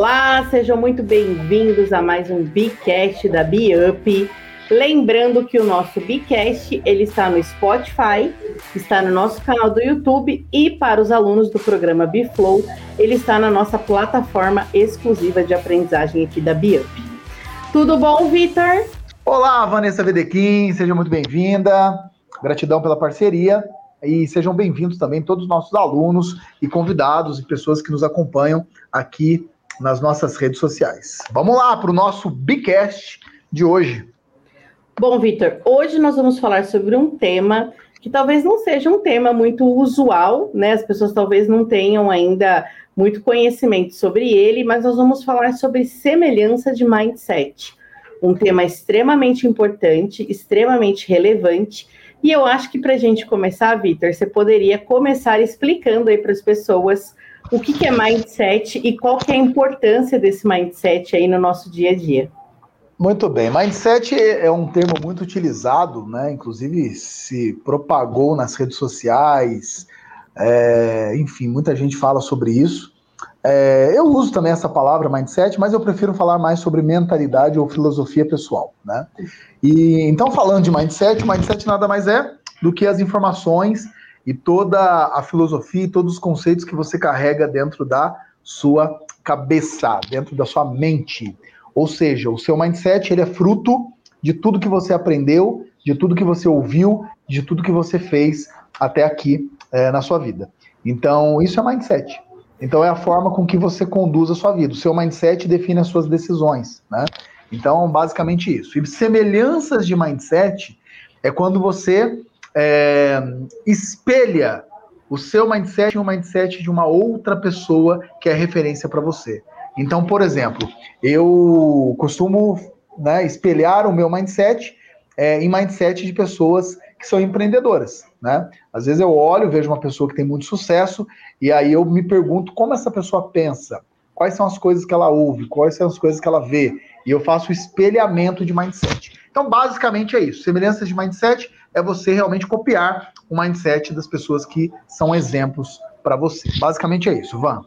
Olá, sejam muito bem-vindos a mais um Bicast da BeUp. Lembrando que o nosso Bicast ele está no Spotify, está no nosso canal do YouTube e para os alunos do programa Biflow, ele está na nossa plataforma exclusiva de aprendizagem aqui da BeUp. Tudo bom, Vitor? Olá, Vanessa Vedequim, seja muito bem-vinda. Gratidão pela parceria e sejam bem-vindos também todos os nossos alunos e convidados e pessoas que nos acompanham aqui nas nossas redes sociais. Vamos lá para o nosso Bicast de hoje. Bom, Vitor, hoje nós vamos falar sobre um tema que talvez não seja um tema muito usual, né? As pessoas talvez não tenham ainda muito conhecimento sobre ele, mas nós vamos falar sobre semelhança de mindset. Um tema extremamente importante, extremamente relevante. E eu acho que para a gente começar, Vitor, você poderia começar explicando aí para as pessoas o que, que é mindset e qual que é a importância desse mindset aí no nosso dia a dia. Muito bem. Mindset é um termo muito utilizado, né? Inclusive se propagou nas redes sociais. É, enfim, muita gente fala sobre isso. É, eu uso também essa palavra mindset, mas eu prefiro falar mais sobre mentalidade ou filosofia pessoal, né? E então falando de mindset, mindset nada mais é do que as informações e toda a filosofia e todos os conceitos que você carrega dentro da sua cabeça, dentro da sua mente. Ou seja, o seu mindset ele é fruto de tudo que você aprendeu, de tudo que você ouviu, de tudo que você fez até aqui é, na sua vida. Então, isso é mindset. Então, é a forma com que você conduz a sua vida. O seu mindset define as suas decisões, né? Então, basicamente isso. E semelhanças de mindset é quando você é, espelha o seu mindset em um mindset de uma outra pessoa que é referência para você. Então, por exemplo, eu costumo né, espelhar o meu mindset é, em mindset de pessoas que são empreendedoras. Né? Às vezes eu olho, vejo uma pessoa que tem muito sucesso, e aí eu me pergunto como essa pessoa pensa, quais são as coisas que ela ouve, quais são as coisas que ela vê, e eu faço o espelhamento de mindset. Então, basicamente é isso. Semelhanças de mindset é você realmente copiar o mindset das pessoas que são exemplos para você. Basicamente é isso, Van.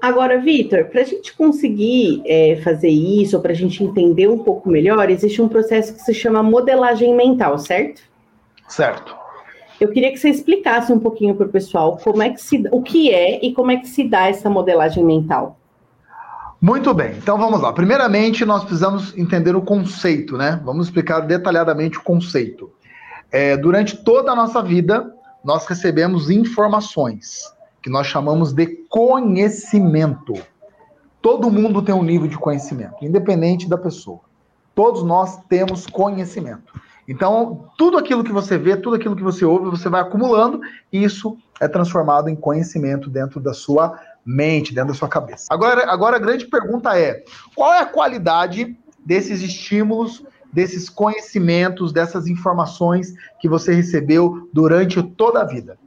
Agora, Vitor, para a gente conseguir é, fazer isso, para a gente entender um pouco melhor, existe um processo que se chama modelagem mental, certo? Certo. Eu queria que você explicasse um pouquinho para o pessoal como é que se, o que é e como é que se dá essa modelagem mental. Muito bem, então vamos lá. Primeiramente, nós precisamos entender o conceito, né? Vamos explicar detalhadamente o conceito. É, durante toda a nossa vida, nós recebemos informações que nós chamamos de conhecimento. Todo mundo tem um nível de conhecimento, independente da pessoa. Todos nós temos conhecimento. Então, tudo aquilo que você vê, tudo aquilo que você ouve, você vai acumulando, e isso é transformado em conhecimento dentro da sua mente, dentro da sua cabeça. Agora, agora a grande pergunta é: qual é a qualidade desses estímulos, desses conhecimentos, dessas informações que você recebeu durante toda a vida?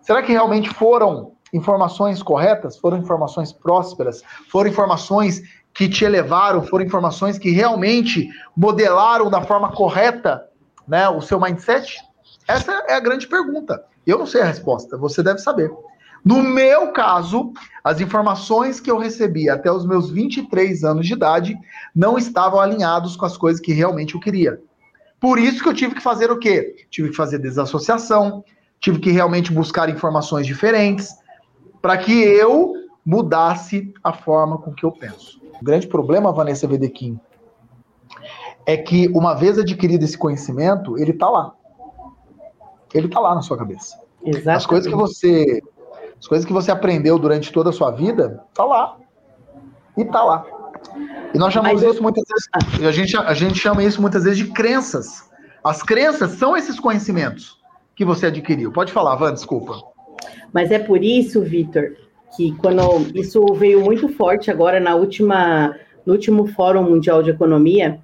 Será que realmente foram informações corretas? Foram informações prósperas? Foram informações que te elevaram? Foram informações que realmente modelaram da forma correta né, o seu mindset? Essa é a grande pergunta. Eu não sei a resposta, você deve saber. No meu caso, as informações que eu recebi até os meus 23 anos de idade não estavam alinhados com as coisas que realmente eu queria. Por isso que eu tive que fazer o quê? Tive que fazer desassociação, tive que realmente buscar informações diferentes para que eu mudasse a forma com que eu penso. O grande problema, Vanessa Vedequim, é que uma vez adquirido esse conhecimento, ele está lá. Ele está lá na sua cabeça. Exatamente. As coisas que você as coisas que você aprendeu durante toda a sua vida, tá lá. E tá lá. E nós chamamos Mas isso muitas vezes, a gente, a gente chama isso muitas vezes de crenças. As crenças são esses conhecimentos que você adquiriu. Pode falar, Van, desculpa. Mas é por isso, Vitor, que quando isso veio muito forte agora na última, no último Fórum Mundial de Economia,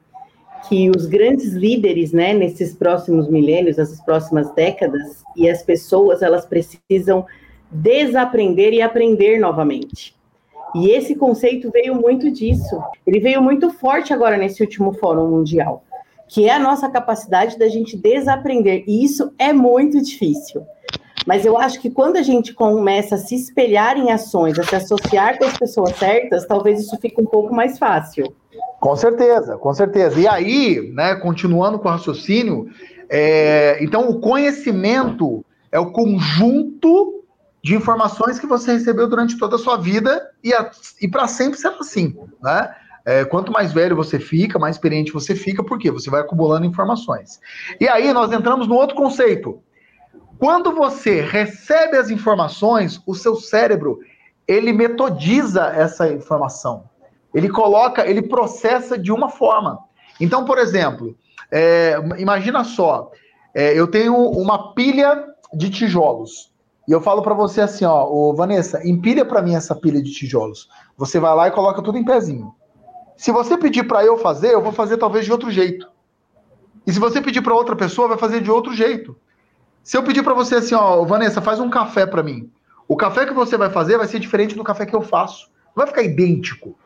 que os grandes líderes, né, nesses próximos milênios, essas próximas décadas, e as pessoas, elas precisam desaprender e aprender novamente. E esse conceito veio muito disso. Ele veio muito forte agora nesse último Fórum Mundial que é a nossa capacidade da gente desaprender. E isso é muito difícil. Mas eu acho que quando a gente começa a se espelhar em ações, a se associar com as pessoas certas, talvez isso fique um pouco mais fácil. Com certeza, com certeza. E aí, né, continuando com o raciocínio, é, então o conhecimento é o conjunto de informações que você recebeu durante toda a sua vida e, e para sempre será assim, né? É, quanto mais velho você fica, mais experiente você fica, porque você vai acumulando informações. E aí nós entramos no outro conceito. Quando você recebe as informações, o seu cérebro ele metodiza essa informação. Ele coloca, ele processa de uma forma. Então, por exemplo, é, imagina só, é, eu tenho uma pilha de tijolos. E eu falo para você assim, ó, Vanessa, empilha para mim essa pilha de tijolos. Você vai lá e coloca tudo em pezinho. Se você pedir para eu fazer, eu vou fazer talvez de outro jeito. E se você pedir para outra pessoa, vai fazer de outro jeito. Se eu pedir para você assim, ó, Vanessa, faz um café para mim. O café que você vai fazer vai ser diferente do café que eu faço. Não vai ficar idêntico.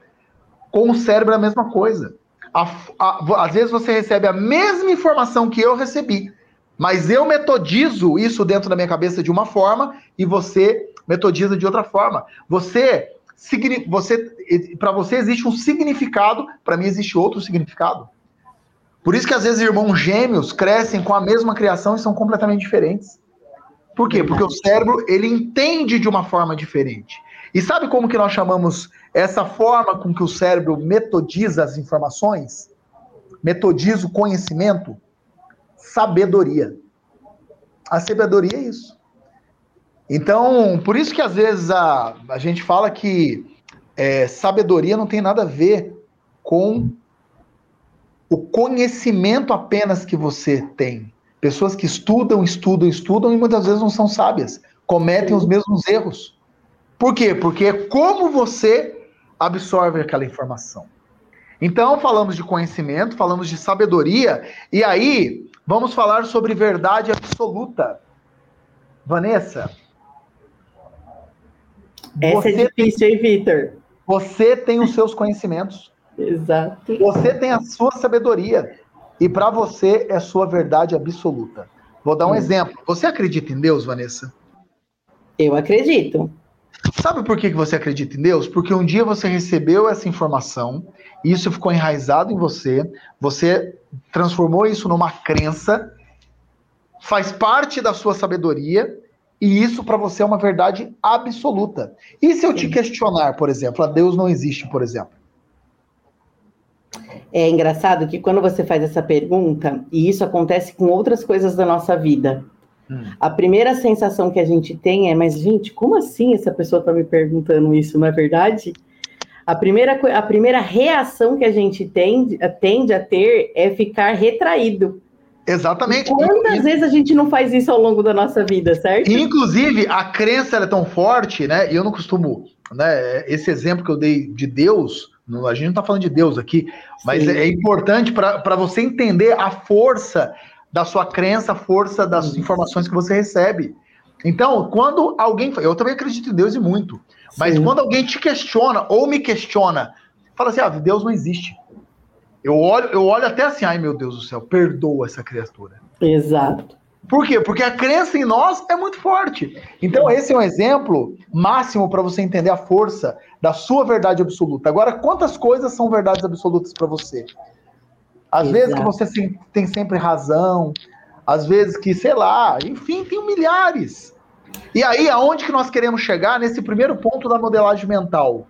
Com o cérebro é a mesma coisa. A, a, às vezes você recebe a mesma informação que eu recebi, mas eu metodizo isso dentro da minha cabeça de uma forma e você metodiza de outra forma. Você você, para você existe um significado, para mim existe outro significado. Por isso que às vezes irmãos gêmeos crescem com a mesma criação e são completamente diferentes. Por quê? Porque o cérebro ele entende de uma forma diferente. E sabe como que nós chamamos essa forma com que o cérebro metodiza as informações? Metodiza o conhecimento? Sabedoria. A sabedoria é isso. Então, por isso que às vezes a, a gente fala que é, sabedoria não tem nada a ver com o conhecimento apenas que você tem. Pessoas que estudam, estudam, estudam e muitas vezes não são sábias, cometem os mesmos erros. Por quê? Porque é como você absorve aquela informação. Então, falamos de conhecimento, falamos de sabedoria, e aí vamos falar sobre verdade absoluta. Vanessa, essa é difícil, hein, Vitor? Você tem os seus conhecimentos. Exato. Você tem a sua sabedoria. E para você é sua verdade absoluta. Vou dar um hum. exemplo. Você acredita em Deus, Vanessa? Eu acredito. Sabe por que você acredita em Deus? Porque um dia você recebeu essa informação, isso ficou enraizado em você, você transformou isso numa crença, faz parte da sua sabedoria, e isso para você é uma verdade absoluta. E se eu te questionar, por exemplo, a Deus não existe, por exemplo? É engraçado que quando você faz essa pergunta, e isso acontece com outras coisas da nossa vida, hum. a primeira sensação que a gente tem é: mas, gente, como assim essa pessoa está me perguntando isso, não é verdade? A primeira, a primeira reação que a gente tende, tende a ter é ficar retraído. Exatamente. Quantas vezes a gente não faz isso ao longo da nossa vida, certo? Inclusive, a crença é tão forte, né? E eu não costumo, né? Esse exemplo que eu dei de Deus, a gente não está falando de Deus aqui, mas é, é importante para você entender a força da sua crença, a força das Sim. informações que você recebe. Então, quando alguém. Eu também acredito em Deus e muito. Mas Sim. quando alguém te questiona ou me questiona, fala assim: ah, Deus não existe. Eu olho, eu olho até assim, ai meu Deus do céu, perdoa essa criatura. Exato. Por quê? Porque a crença em nós é muito forte. Então, esse é um exemplo máximo para você entender a força da sua verdade absoluta. Agora, quantas coisas são verdades absolutas para você? Às Exato. vezes que você tem sempre razão, às vezes que, sei lá, enfim, tem milhares. E aí, aonde que nós queremos chegar nesse primeiro ponto da modelagem mental?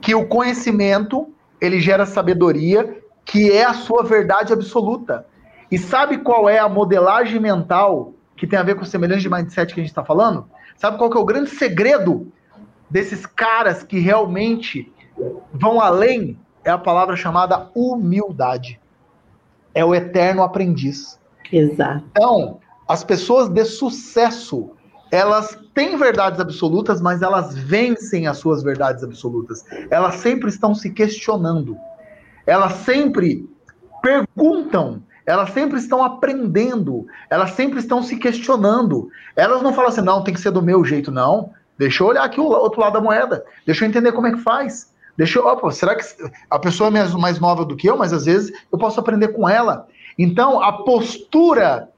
Que o conhecimento ele gera sabedoria, que é a sua verdade absoluta. E sabe qual é a modelagem mental que tem a ver com o semelhante de mindset que a gente está falando? Sabe qual que é o grande segredo desses caras que realmente vão além? É a palavra chamada humildade. É o eterno aprendiz. Exato. Então, as pessoas de sucesso, elas têm verdades absolutas, mas elas vencem as suas verdades absolutas. Elas sempre estão se questionando. Elas sempre perguntam. Elas sempre estão aprendendo. Elas sempre estão se questionando. Elas não falam assim, não, tem que ser do meu jeito, não. Deixa eu olhar aqui o outro lado da moeda. Deixa eu entender como é que faz. Deixa eu, opa, será que a pessoa é mais nova do que eu, mas às vezes eu posso aprender com ela. Então, a postura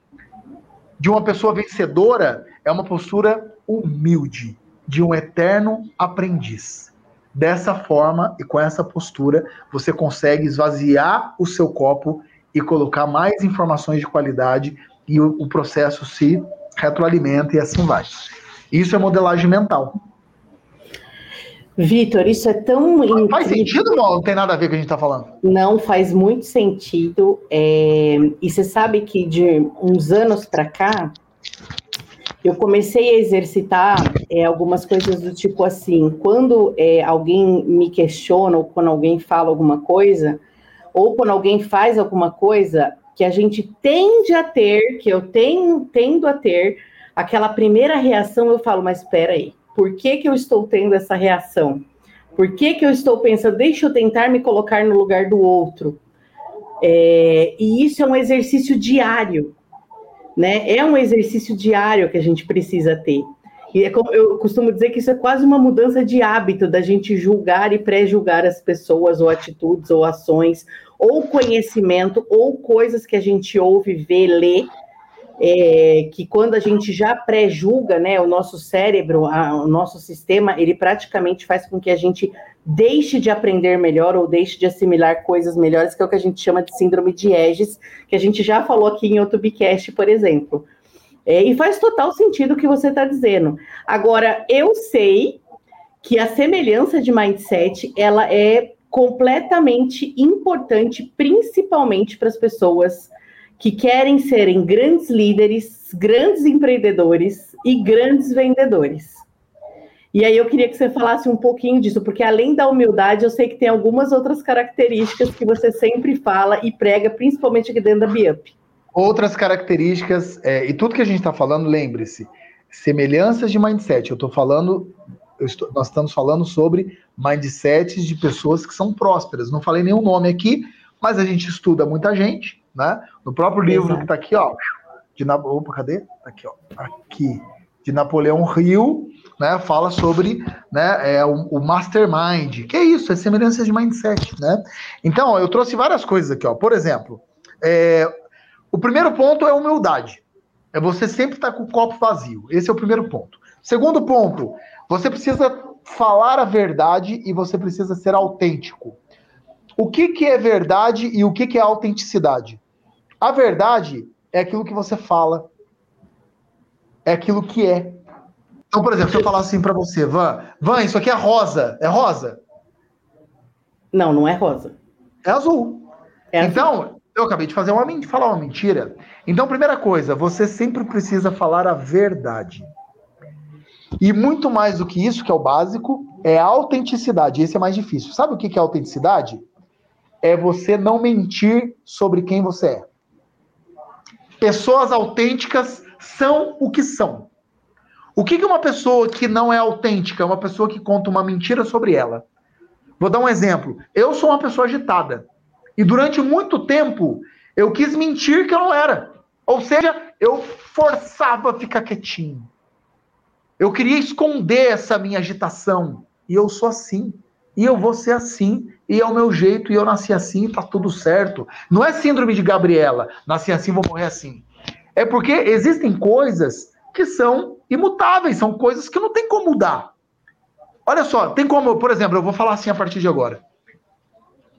de uma pessoa vencedora é uma postura humilde, de um eterno aprendiz. Dessa forma e com essa postura, você consegue esvaziar o seu copo e colocar mais informações de qualidade e o, processo se retroalimenta e assim vai. Isso é modelagem mental. Vitor, isso é tão. Faz sentido, não? Não tem nada a ver com o que a gente está falando. Não faz muito sentido. É... E você sabe que de uns anos para cá, eu comecei a exercitar é, algumas coisas do tipo assim: quando é, alguém me questiona, ou quando alguém fala alguma coisa, ou quando alguém faz alguma coisa, que a gente tende a ter, que eu tenho, tendo a ter, aquela primeira reação, eu falo, mas espera aí por que, que eu estou tendo essa reação? Por que, que eu estou pensando, deixa eu tentar me colocar no lugar do outro? É, e isso é um exercício diário, né? É um exercício diário que a gente precisa ter. E é como eu costumo dizer que isso é quase uma mudança de hábito da gente julgar e pré-julgar as pessoas, ou atitudes, ou ações, ou conhecimento, ou coisas que a gente ouve, vê, lê, é, que quando a gente já pré-julga, né, o nosso cérebro, a, o nosso sistema, ele praticamente faz com que a gente deixe de aprender melhor ou deixe de assimilar coisas melhores, que é o que a gente chama de síndrome de Eges, que a gente já falou aqui em outro Bicast, por exemplo. É, e faz total sentido o que você está dizendo. Agora, eu sei que a semelhança de mindset, ela é completamente importante, principalmente para as pessoas que querem serem grandes líderes, grandes empreendedores e grandes vendedores. E aí eu queria que você falasse um pouquinho disso, porque além da humildade, eu sei que tem algumas outras características que você sempre fala e prega, principalmente aqui dentro da Biup. Outras características, é, e tudo que a gente está falando, lembre-se, semelhanças de mindset. Eu estou falando, eu estou, nós estamos falando sobre mindsets de pessoas que são prósperas. Não falei nenhum nome aqui, mas a gente estuda muita gente, né? No próprio livro Exato. que está aqui, ó, de Opa, cadê? Tá aqui, ó, aqui, de Napoleão Hill, né? Fala sobre, né? É o, o mastermind. Que é isso? É semelhança de mindset, né? Então, ó, eu trouxe várias coisas aqui, ó. Por exemplo, é, o primeiro ponto é humildade. É você sempre estar tá com o copo vazio. Esse é o primeiro ponto. Segundo ponto, você precisa falar a verdade e você precisa ser autêntico. O que, que é verdade e o que, que é autenticidade? A verdade é aquilo que você fala. É aquilo que é. Então, por exemplo, se eu falar assim para você, Van, Van, isso aqui é rosa. É rosa? Não, não é rosa. É azul. É então, azul. eu acabei de fazer uma falar uma mentira. Então, primeira coisa, você sempre precisa falar a verdade. E muito mais do que isso, que é o básico, é a autenticidade. Esse é mais difícil. Sabe o que é autenticidade? É você não mentir sobre quem você é. Pessoas autênticas são o que são. O que é uma pessoa que não é autêntica? É uma pessoa que conta uma mentira sobre ela. Vou dar um exemplo. Eu sou uma pessoa agitada. E durante muito tempo eu quis mentir que eu não era. Ou seja, eu forçava ficar quietinho. Eu queria esconder essa minha agitação. E eu sou assim. E eu vou ser assim. E é o meu jeito. E eu nasci assim. Tá tudo certo. Não é síndrome de Gabriela. Nasci assim, vou morrer assim. É porque existem coisas que são imutáveis. São coisas que não tem como mudar. Olha só, tem como, por exemplo, eu vou falar assim a partir de agora.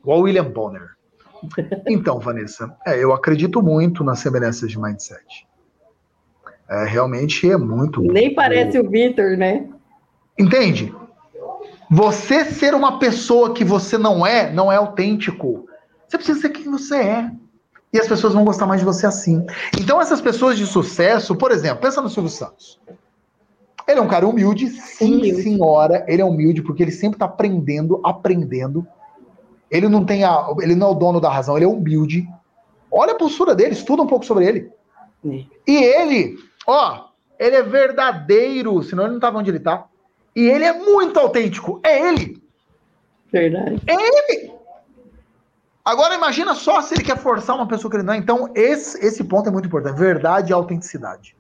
Igual William Bonner. Então, Vanessa, é, eu acredito muito nas semelhanças de mindset. É, realmente é muito. Nem parece o Victor, né? Entende? Você ser uma pessoa que você não é, não é autêntico. Você precisa ser quem você é. E as pessoas vão gostar mais de você assim. Então, essas pessoas de sucesso, por exemplo, pensa no Silvio Santos. Ele é um cara humilde, sim, humilde. senhora. Ele é humilde porque ele sempre está aprendendo, aprendendo. Ele não tem a, ele não é o dono da razão, ele é humilde. Olha a postura dele, estuda um pouco sobre ele. Sim. E ele, ó, ele é verdadeiro, senão ele não tava onde ele tá. E ele é muito autêntico. É ele. Verdade. É ele. Agora imagina só se ele quer forçar uma pessoa que ele não é. Então, esse, esse ponto é muito importante. Verdade e autenticidade.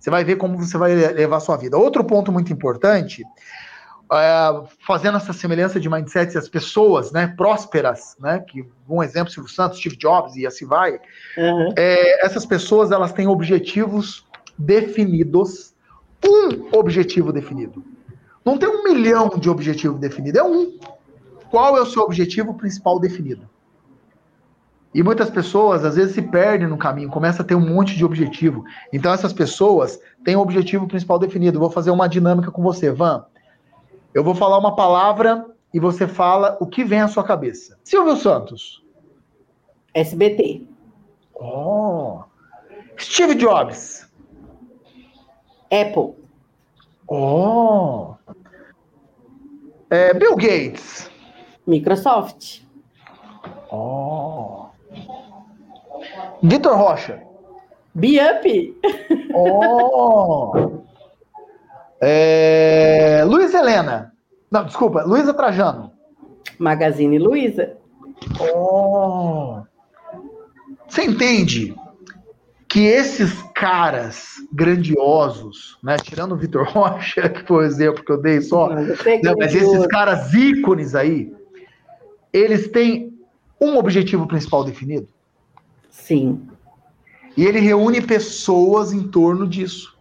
Você vai ver como você vai levar a sua vida. Outro ponto muito importante, é, fazendo essa semelhança de mindset, as pessoas né, prósperas, né, que um exemplo, Silvio Santos, Steve Jobs e assim vai, uhum. é, essas pessoas elas têm objetivos definidos um objetivo definido. Não tem um milhão de objetivos definidos, é um. Qual é o seu objetivo principal definido? E muitas pessoas, às vezes, se perdem no caminho, começa a ter um monte de objetivo. Então, essas pessoas têm um objetivo principal definido. Vou fazer uma dinâmica com você, Van. Eu vou falar uma palavra e você fala o que vem à sua cabeça. Silvio Santos. SBT. Oh. Steve Jobs. Apple. Oh. É, Bill Gates. Microsoft. Oh. Vitor Rocha. Biup. Oh. É, Luiz Helena. Não, desculpa, Luísa Trajano. Magazine Luiza. Oh. Você entende que esses caras grandiosos, né, tirando o Vitor Rocha, que foi o exemplo que eu dei só, não, né, mas esses caras ícones aí, eles têm um objetivo principal definido? Sim. E ele reúne pessoas em torno disso.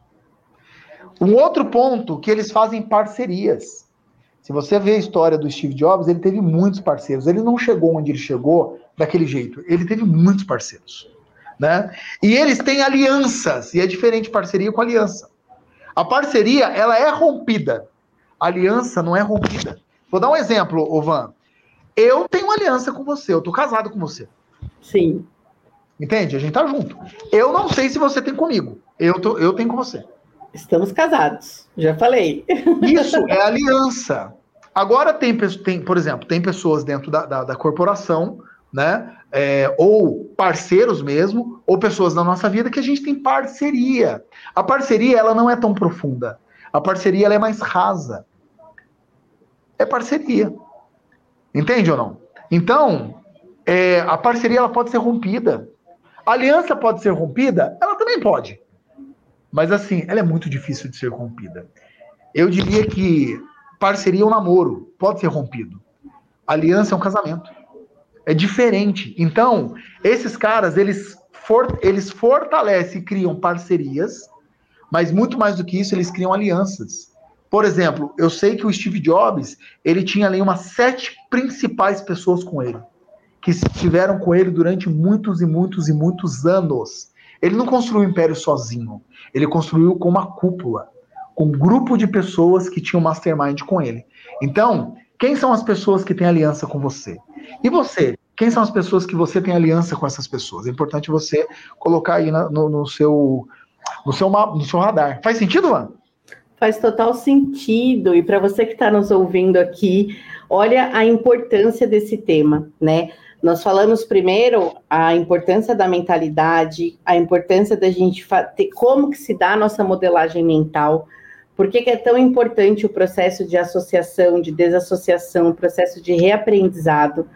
Um outro ponto que eles fazem parcerias. Se você vê a história do Steve Jobs, ele teve muitos parceiros. Ele não chegou onde ele chegou daquele jeito. Ele teve muitos parceiros. Né? E eles têm alianças, e é diferente parceria com aliança. A parceria, ela é rompida. A aliança não é rompida. Vou dar um exemplo, Ovan. Eu tenho aliança com você, eu tô casado com você. Sim. Entende? A gente tá junto. Eu não sei se você tem comigo. Eu, tô, eu tenho com você. Estamos casados, já falei. Isso é aliança. Agora tem, tem por exemplo, tem pessoas dentro da, da, da corporação, né? É, ou parceiros mesmo, ou pessoas da nossa vida que a gente tem parceria. A parceria ela não é tão profunda. A parceria ela é mais rasa. É parceria. Entende ou não? Então, é, a parceria ela pode ser rompida. A aliança pode ser rompida? Ela também pode. Mas assim, ela é muito difícil de ser rompida. Eu diria que parceria é um namoro, pode ser rompido. Aliança é um casamento. É diferente. Então, esses caras, eles, for, eles fortalecem e criam parcerias, mas muito mais do que isso, eles criam alianças. Por exemplo, eu sei que o Steve Jobs, ele tinha ali umas sete principais pessoas com ele, que estiveram com ele durante muitos e muitos e muitos anos. Ele não construiu o império sozinho. Ele construiu com uma cúpula, com um grupo de pessoas que tinham mastermind com ele. Então, quem são as pessoas que têm aliança com você? E você? Quem são as pessoas que você tem aliança com essas pessoas? É importante você colocar aí no, no seu, no, seu, no seu radar. Faz sentido, Luan? Faz total sentido. E para você que está nos ouvindo aqui, olha a importância desse tema, né? Nós falamos primeiro a importância da mentalidade, a importância da gente ter como que se dá a nossa modelagem mental, por que, que é tão importante o processo de associação, de desassociação, o processo de reaprendizado.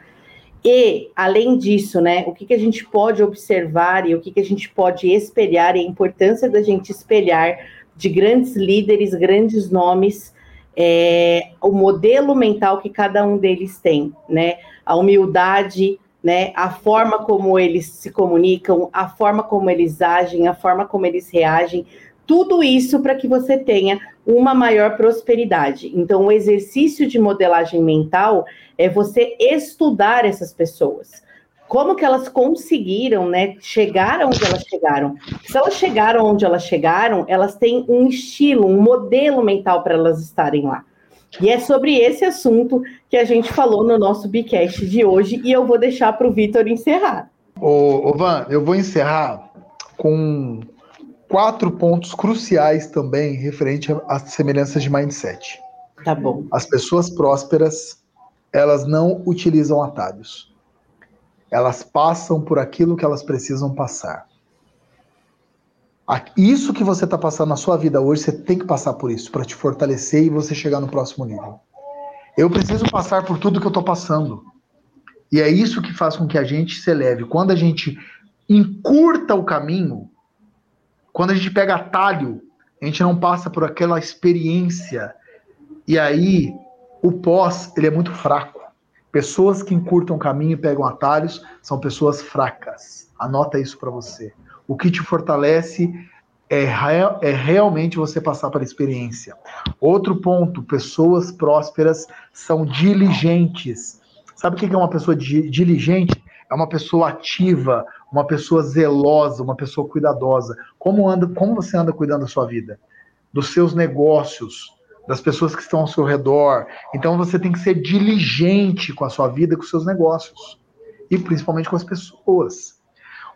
E, além disso, né, o que, que a gente pode observar e o que, que a gente pode espelhar, e a importância da gente espelhar de grandes líderes, grandes nomes, é, o modelo mental que cada um deles tem, né? A humildade, né? A forma como eles se comunicam, a forma como eles agem, a forma como eles reagem, tudo isso para que você tenha uma maior prosperidade. Então, o exercício de modelagem mental é você estudar essas pessoas como que elas conseguiram, né, chegar onde elas chegaram. Se elas chegaram onde elas chegaram, elas têm um estilo, um modelo mental para elas estarem lá. E é sobre esse assunto que a gente falou no nosso Bicast de hoje, e eu vou deixar para o Vitor encerrar. Ô, Van, eu vou encerrar com quatro pontos cruciais também referente às semelhanças de mindset. Tá bom. As pessoas prósperas, elas não utilizam atalhos elas passam por aquilo que elas precisam passar. Isso que você está passando na sua vida hoje, você tem que passar por isso para te fortalecer e você chegar no próximo nível. Eu preciso passar por tudo que eu estou passando. E é isso que faz com que a gente se eleve. Quando a gente encurta o caminho, quando a gente pega atalho, a gente não passa por aquela experiência. E aí, o pós, ele é muito fraco. Pessoas que encurtam caminho e pegam atalhos são pessoas fracas. Anota isso para você. O que te fortalece é, é realmente você passar pela experiência. Outro ponto: pessoas prósperas são diligentes. Sabe o que é uma pessoa diligente? É uma pessoa ativa, uma pessoa zelosa, uma pessoa cuidadosa. Como, anda, como você anda cuidando da sua vida? Dos seus negócios, das pessoas que estão ao seu redor. Então você tem que ser diligente com a sua vida com os seus negócios. E principalmente com as pessoas.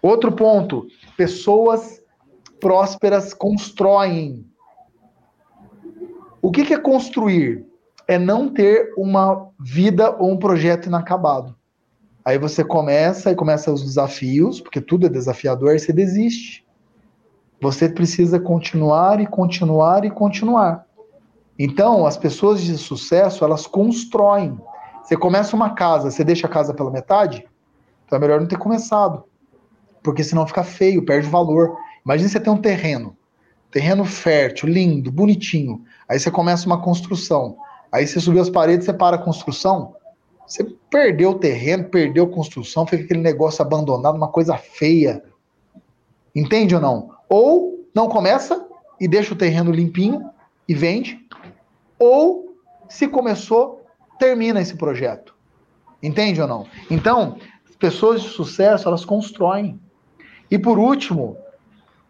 Outro ponto: pessoas prósperas constroem. O que é construir? É não ter uma vida ou um projeto inacabado. Aí você começa e começa os desafios, porque tudo é desafiador, aí você desiste. Você precisa continuar e continuar e continuar. Então, as pessoas de sucesso, elas constroem. Você começa uma casa, você deixa a casa pela metade? Então é melhor não ter começado. Porque senão fica feio, perde valor. Imagina você ter um terreno, terreno fértil, lindo, bonitinho. Aí você começa uma construção. Aí você subiu as paredes, você para a construção. Você perdeu o terreno, perdeu a construção, fica aquele negócio abandonado, uma coisa feia. Entende ou não? Ou não começa e deixa o terreno limpinho e vende, ou se começou, termina esse projeto. Entende ou não? Então, pessoas de sucesso, elas constroem. E por último,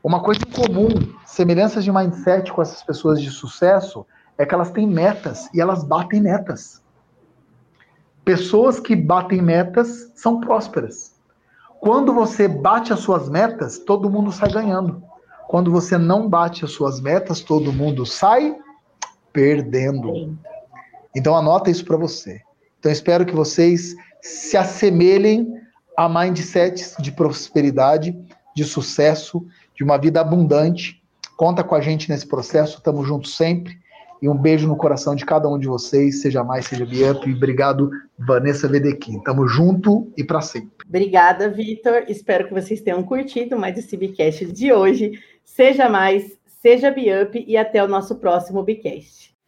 uma coisa em comum, semelhanças de mindset com essas pessoas de sucesso, é que elas têm metas e elas batem metas. Pessoas que batem metas são prósperas. Quando você bate as suas metas, todo mundo sai ganhando. Quando você não bate as suas metas, todo mundo sai perdendo. Então anota isso para você. Então espero que vocês se assemelhem a mindsets de prosperidade, de sucesso, de uma vida abundante. Conta com a gente nesse processo, estamos juntos sempre. E um beijo no coração de cada um de vocês, seja mais, seja Biup. E obrigado, Vanessa Vedequim. Tamo junto e para sempre. Obrigada, Vitor. Espero que vocês tenham curtido mais esse Bicast de hoje. Seja mais, seja Biup e até o nosso próximo Bicast.